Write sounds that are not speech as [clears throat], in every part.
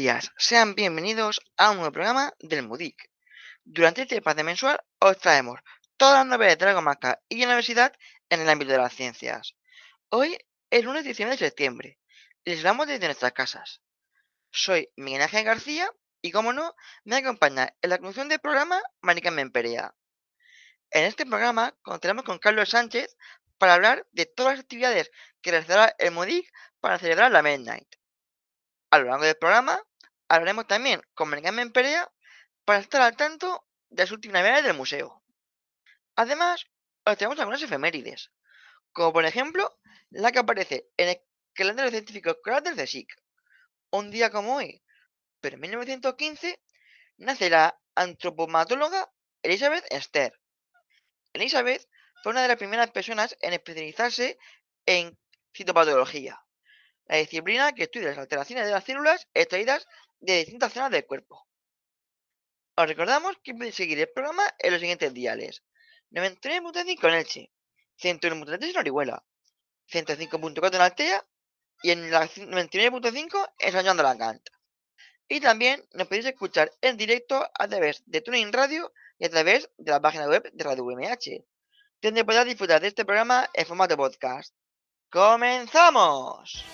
Días, sean bienvenidos a un nuevo programa del MUDIC. Durante este espacio mensual os traemos todas las novedades de la y la universidad en el ámbito de las ciencias. Hoy es lunes 19 de septiembre les hablamos desde nuestras casas. Soy Miguel Ángel García y, como no, me acompaña en la conducción del programa Marica Memperea. En este programa contaremos con Carlos Sánchez para hablar de todas las actividades que realizará el MUDIC para celebrar la Midnight. A lo largo del programa hablaremos también con Maricarmen Perea para estar al tanto de las últimas novedades del museo. Además, os traemos algunas efemérides, como por ejemplo la que aparece en el calendario científico escolar del CSIC. Un día como hoy, pero en 1915, nace la antropomatóloga Elizabeth Esther. Elizabeth fue una de las primeras personas en especializarse en citopatología la disciplina que estudia las alteraciones de las células extraídas de distintas zonas del cuerpo. Os recordamos que podéis seguir el programa en los siguientes diales. 99.5 en Elche, 101.3 en Orihuela, 105.4 en Altea y en la 99.5 en San Juan de Alacant. Y también nos podéis escuchar en directo a través de Tuning Radio y a través de la página web de Radio UMH, donde podrás disfrutar de este programa en formato podcast. ¡Comenzamos!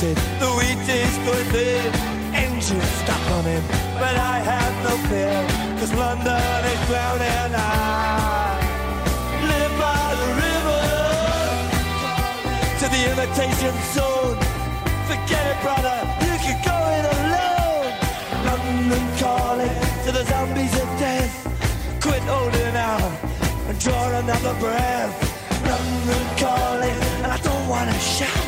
The wheat is going thin. Engines stop running, but I have no fear, cause London is drowning. I live by the river to the imitation zone. Forget it, brother, you can go it alone. London calling to the zombies of death. Quit holding out and draw another breath. London calling, and I don't wanna shout.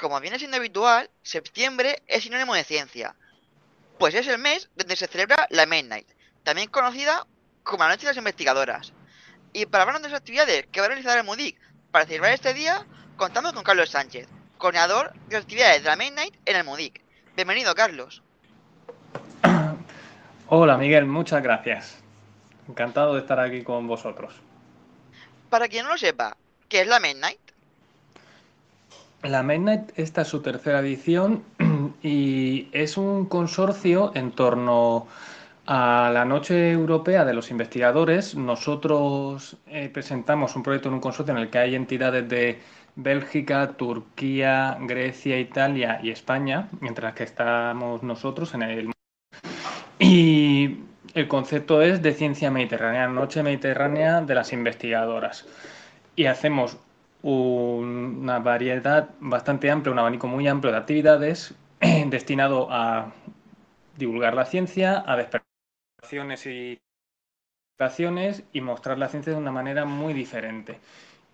Como viene siendo habitual, septiembre es sinónimo de ciencia, pues es el mes donde se celebra la Midnight, también conocida como la Noche de las Investigadoras. Y para hablar de las actividades que va a realizar el MUDIC para celebrar este día, contamos con Carlos Sánchez, coordinador de las actividades de la Midnight en el MUDIC. Bienvenido, Carlos. Hola Miguel, muchas gracias. Encantado de estar aquí con vosotros. Para quien no lo sepa, ¿qué es la Midnight? La Midnight, esta es su tercera edición [clears throat] y es un consorcio en torno a la Noche Europea de los Investigadores. Nosotros eh, presentamos un proyecto en un consorcio en el que hay entidades de Bélgica, Turquía, Grecia, Italia y España, entre las que estamos nosotros en el... Y el concepto es de ciencia mediterránea, Noche Mediterránea de las Investigadoras. Y hacemos una variedad bastante amplia, un abanico muy amplio de actividades [clears throat] destinado a divulgar la ciencia, a despertar acciones y y mostrar la ciencia de una manera muy diferente.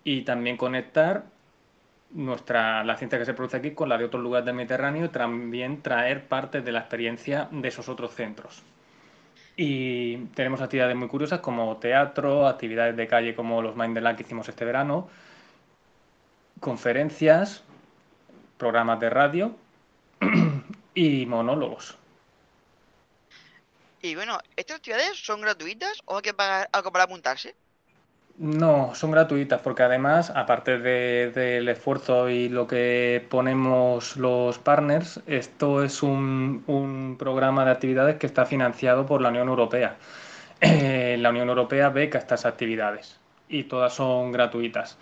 Y también conectar nuestra, la ciencia que se produce aquí con la de otros lugares del Mediterráneo y también traer parte de la experiencia de esos otros centros. Y tenemos actividades muy curiosas como teatro, actividades de calle como los Mind the Lake que hicimos este verano, conferencias, programas de radio [clears throat] y monólogos. Y bueno, ¿estas actividades son gratuitas o hay que pagar algo para apuntarse? No, son gratuitas porque además, aparte de- del esfuerzo y lo que ponemos los partners, esto es un, programa de actividades que está financiado por la Unión Europea. Eh, la Unión Europea beca estas actividades y todas son gratuitas.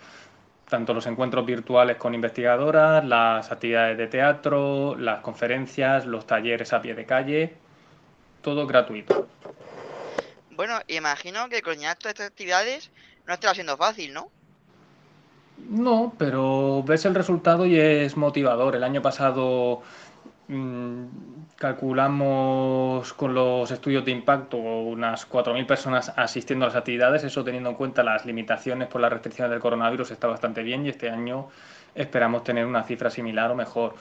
Tanto los encuentros virtuales con investigadoras, las actividades de teatro, las conferencias, los talleres a pie de calle, todo gratuito. Bueno, imagino que todas estas actividades no estará siendo fácil, ¿no? No, pero ves el resultado y es motivador. El año pasado mm, calculamos con los estudios de impacto unas 4.000 personas asistiendo a las actividades. Eso teniendo en cuenta las limitaciones por las restricciones del coronavirus está bastante bien y este año esperamos tener una cifra similar o mejor.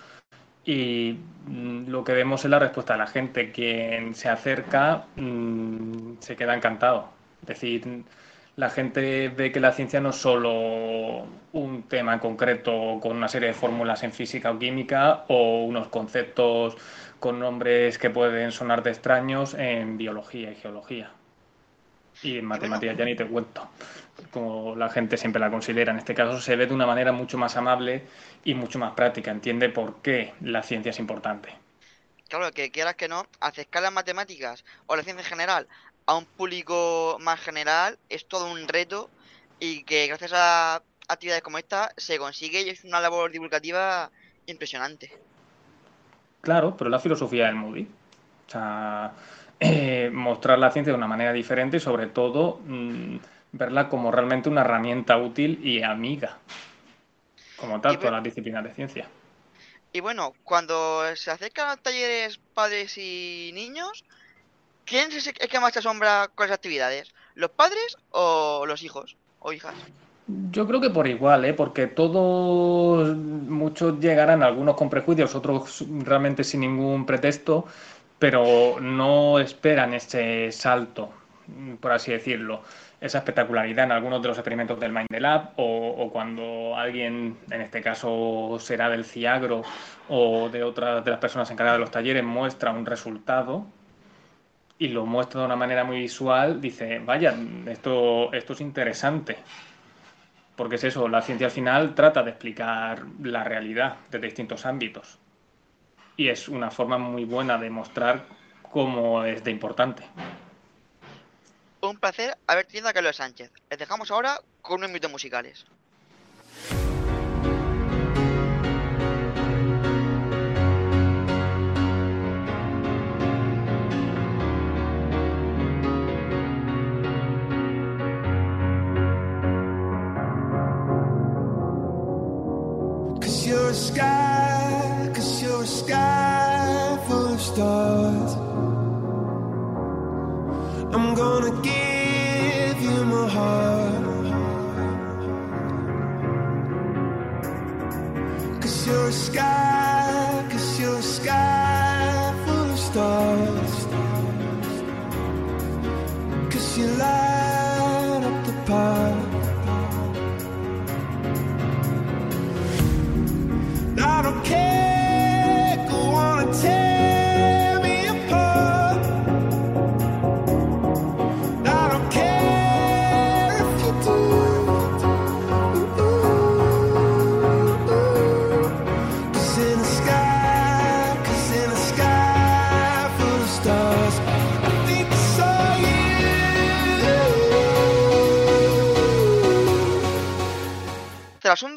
Y mm, lo que vemos es la respuesta de la gente. Quien se acerca mm, se queda encantado. Es decir, la gente ve que la ciencia no es solo un tema en concreto con una serie de fórmulas en física o química o unos conceptos con nombres que pueden sonar de extraños en biología y geología. Y en matemáticas ya ni te cuento, como la gente siempre la considera. En este caso se ve de una manera mucho más amable y mucho más práctica. Entiende por qué la ciencia es importante. Claro, que quieras que no, acercar las matemáticas o la ciencia en general a un público más general es todo un reto y que gracias a actividades como esta se consigue y es una labor divulgativa impresionante. Claro, pero es la filosofía del Moody. O sea, [clears throat] eh, mostrar la ciencia de una manera diferente y sobre todo mm, verla como realmente una herramienta útil y amiga, como tal, todas las disciplinas de ciencia. Y bueno, cuando se acercan a talleres padres y niños, ¿quién es el que más se asombra con las actividades? ¿Los padres o los hijos o hijas? Yo creo que por igual, ¿eh? porque todos, muchos llegarán, algunos con prejuicios, otros realmente sin ningún pretexto, pero no esperan ese salto, por así decirlo, esa espectacularidad en algunos de los experimentos del Mind Lab o, o cuando alguien, en este caso será del CIAGRO o de otras de las personas encargadas de los talleres, muestra un resultado y lo muestra de una manera muy visual, dice, vaya, esto, esto es interesante. Porque es eso, la ciencia al final trata de explicar la realidad desde distintos ámbitos. Y es una forma muy buena de mostrar cómo es de importante. Un placer haber tenido a Carlos Sánchez. Les dejamos ahora con unos minutos musicales.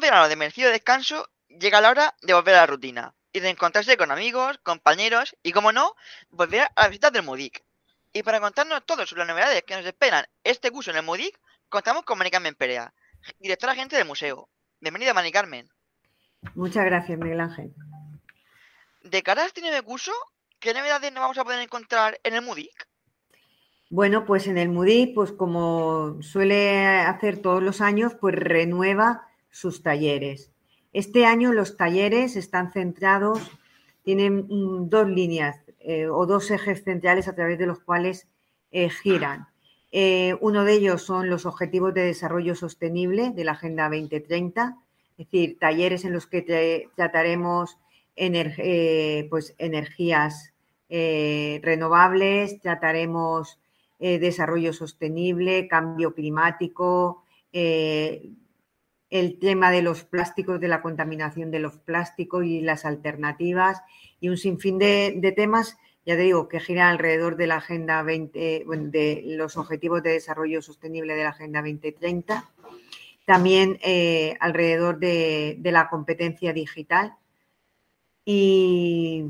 Verano de merecido descanso, llega la hora de volver a la rutina y de encontrarse con amigos, compañeros y, como no, volver a las visitas del MUDIC. Y para contarnos todo sobre las novedades que nos esperan este curso en el MUDIC, contamos con Mari Carmen Perea, directora agente del museo. Bienvenida, Mari Carmen. Muchas gracias, Miguel Ángel. De cara a este nuevo curso, ¿qué novedades nos vamos a poder encontrar en el MUDIC? Bueno, pues en el MUDI, pues como suele hacer todos los años, pues renueva sus talleres. Este año los talleres están centrados, tienen mm, dos líneas eh, o dos ejes centrales a través de los cuales eh, giran. Eh, uno de ellos son los Objetivos de Desarrollo Sostenible de la Agenda 2030, es decir, talleres en los que tra- trataremos pues, energías renovables, trataremos desarrollo sostenible, cambio climático, el tema de los plásticos, de la contaminación de los plásticos y las alternativas y un sinfín de, temas, ya te digo, que giran alrededor de la Agenda 20, bueno, de los Objetivos de Desarrollo Sostenible de la Agenda 2030, también eh, alrededor de, de la competencia digital. Y,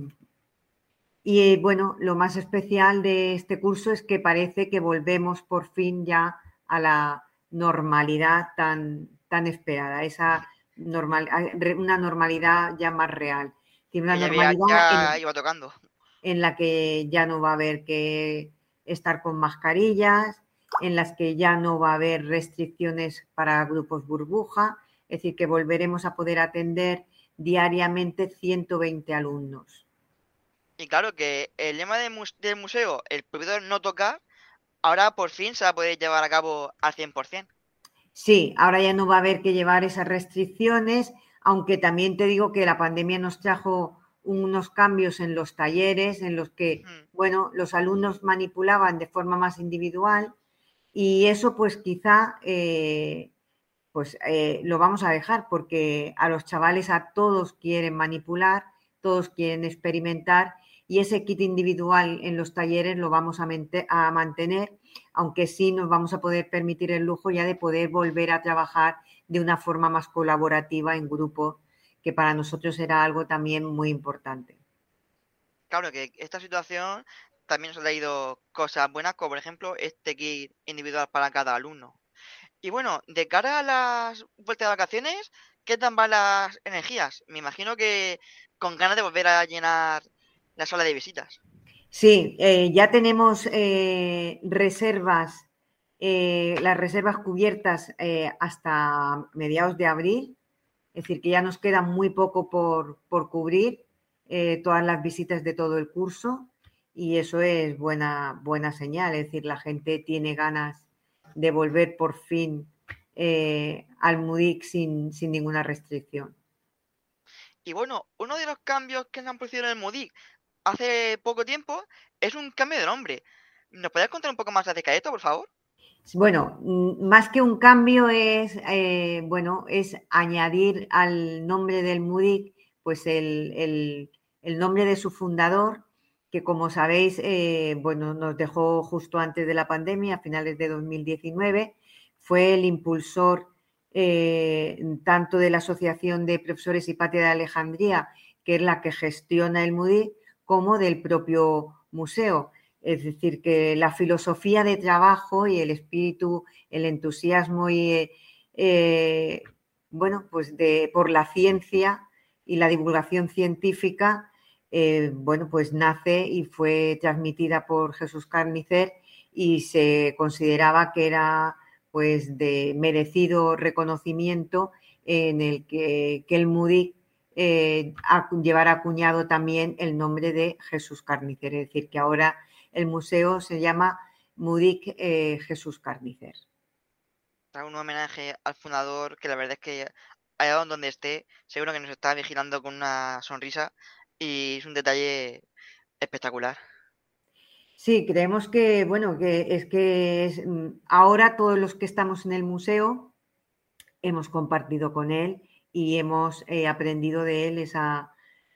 y bueno, lo más especial de este curso es que parece que volvemos por fin ya a la normalidad tan, tan esperada, esa normal, a- re- una normalidad ya más real. Decir, una normalidad ya en, iba tocando. en la que ya no va a haber que estar con mascarillas, en las que ya no va a haber restricciones para grupos burbuja, es decir, que volveremos a poder atender diariamente 120 alumnos. Y claro que el lema del, mus- del museo, el prohibidor no tocar, ahora por fin se va a poder llevar a cabo al 100%. Sí, ahora ya no va a haber que llevar esas restricciones, aunque también te digo que la pandemia nos trajo unos cambios en los talleres, en los que, bueno, los alumnos manipulaban de forma más individual y eso pues quizá eh, pues eh, lo vamos a dejar porque a los chavales a todos quieren manipular, todos quieren experimentar y ese kit individual en los talleres lo vamos a mantener, aunque sí nos vamos a poder permitir el lujo ya de poder volver a trabajar de una forma más colaborativa en grupo, que para nosotros era algo también muy importante. Claro que esta situación también nos ha traído cosas buenas, como por ejemplo este kit individual para cada alumno. Y bueno, de cara a las vueltas de vacaciones, ¿qué tal van las energías? Me imagino que con ganas de volver a llenar la sala de visitas. Sí, eh, ya tenemos eh, reservas, eh, las reservas cubiertas eh, hasta mediados de abril, es decir, que ya nos queda muy poco por, por cubrir todas las visitas de todo el curso y eso es buena, buena señal, es decir, la gente tiene ganas de volver por fin al MUDIC sin, sin ninguna restricción. Y bueno, uno de los cambios que se han producido en el MUDIC hace poco tiempo es un cambio de nombre. ¿Nos podrías contar un poco más acerca de esto, por favor? Bueno, mm, más que un cambio es, eh, bueno, es añadir al nombre del MUDIC, pues el, el- nombre de su fundador, que como sabéis, eh, bueno, nos dejó justo antes de la pandemia, a finales de 2019, fue el impulsor eh, tanto de la Asociación de Profesores y Patria de Alejandría, que es la que gestiona el MUDIC, como del propio museo. Es decir, que la filosofía de trabajo y el espíritu, el entusiasmo y, eh, bueno, pues de, por la ciencia y la divulgación científica, eh, bueno, pues nace y fue transmitida por Jesús Carnicer y se consideraba que era pues de merecido reconocimiento en el que, el MUDIC eh, llevara acuñado también el nombre de Jesús Carnicer, es decir, que ahora el museo se llama MUDIC eh, Jesús Carnicer. Un homenaje al fundador que la verdad es que allá donde esté, seguro que nos está vigilando con una sonrisa y es un detalle espectacular. Sí, creemos que, bueno, que es que mm, ahora todos los que estamos en el museo hemos compartido con él y hemos eh, aprendido de él esa,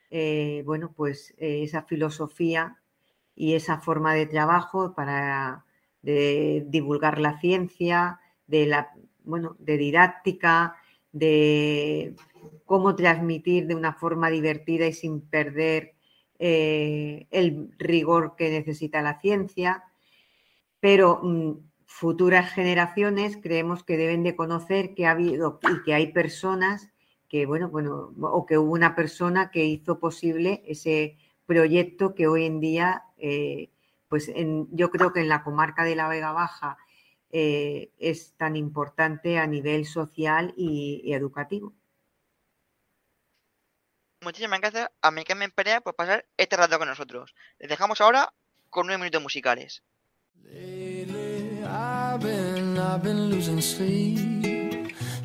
eh, bueno, pues eh, esa filosofía y esa forma de trabajo para divulgar la ciencia, de la, bueno, de didáctica, de cómo transmitir de una forma divertida y sin perder el rigor que necesita la ciencia. Pero mm, futuras generaciones creemos que deben de conocer que ha habido y que hay personas que, bueno, bueno, o que hubo una persona que hizo posible ese proyecto que hoy en día, eh, pues yo creo que en la comarca de la Vega Baja eh, es tan importante a nivel social y, educativo. Muchísimas gracias a mi Carmen Perea por pasar este rato con nosotros. Les dejamos ahora con nueve minutos musicales.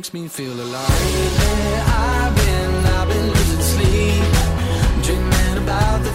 Makes me feel alive. Lately, I've been, I've been losing sleep, dreaming about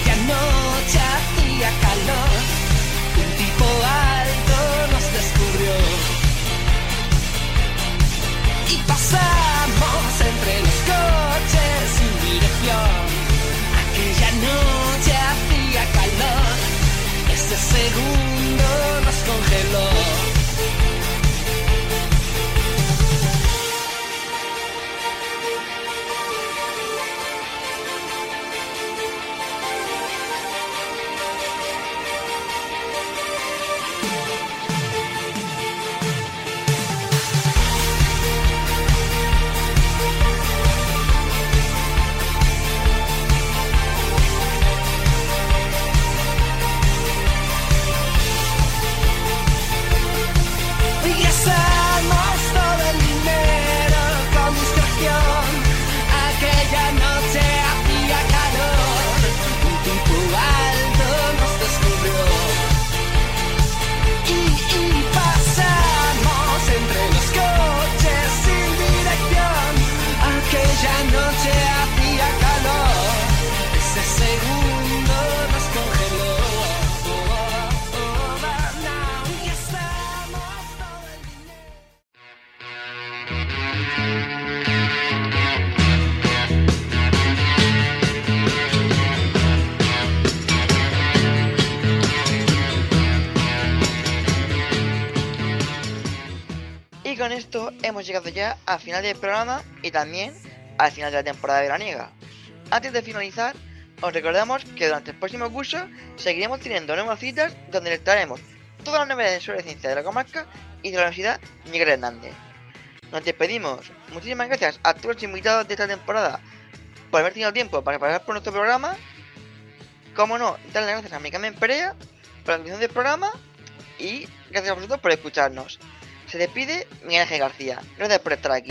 Aquella noche hacía calor. Un tipo alto nos descubrió. Y pasamos entre los coches sin dirección. Aquella noche hacía calor. Ese segundo nos congeló. Con esto hemos llegado ya al final del programa y también al final de la temporada veraniega. Antes de finalizar, os recordamos que durante el próximo curso seguiremos teniendo nuevas citas donde les traeremos todas las novedades sobre ciencia de la comarca y de la Universidad Miguel Hernández. Nos despedimos. Muchísimas gracias a todos los invitados de esta temporada por haber tenido tiempo para pasar por nuestro programa. Como no, darle las gracias a mi Carmen Perea por la transmisión del programa y gracias a vosotros por escucharnos. Se despide Miguel Ángel García. Gracias por estar aquí.